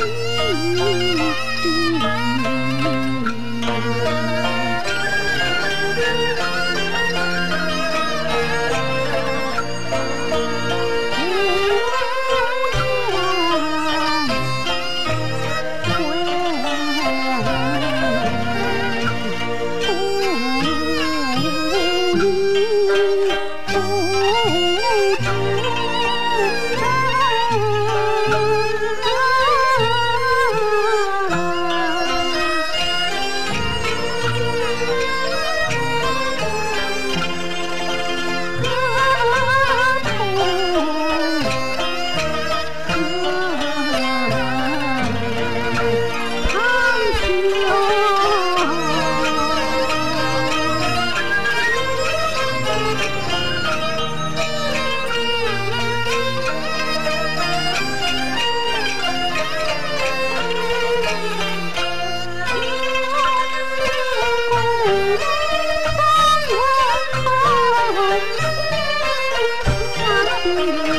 滴滴。Thank you.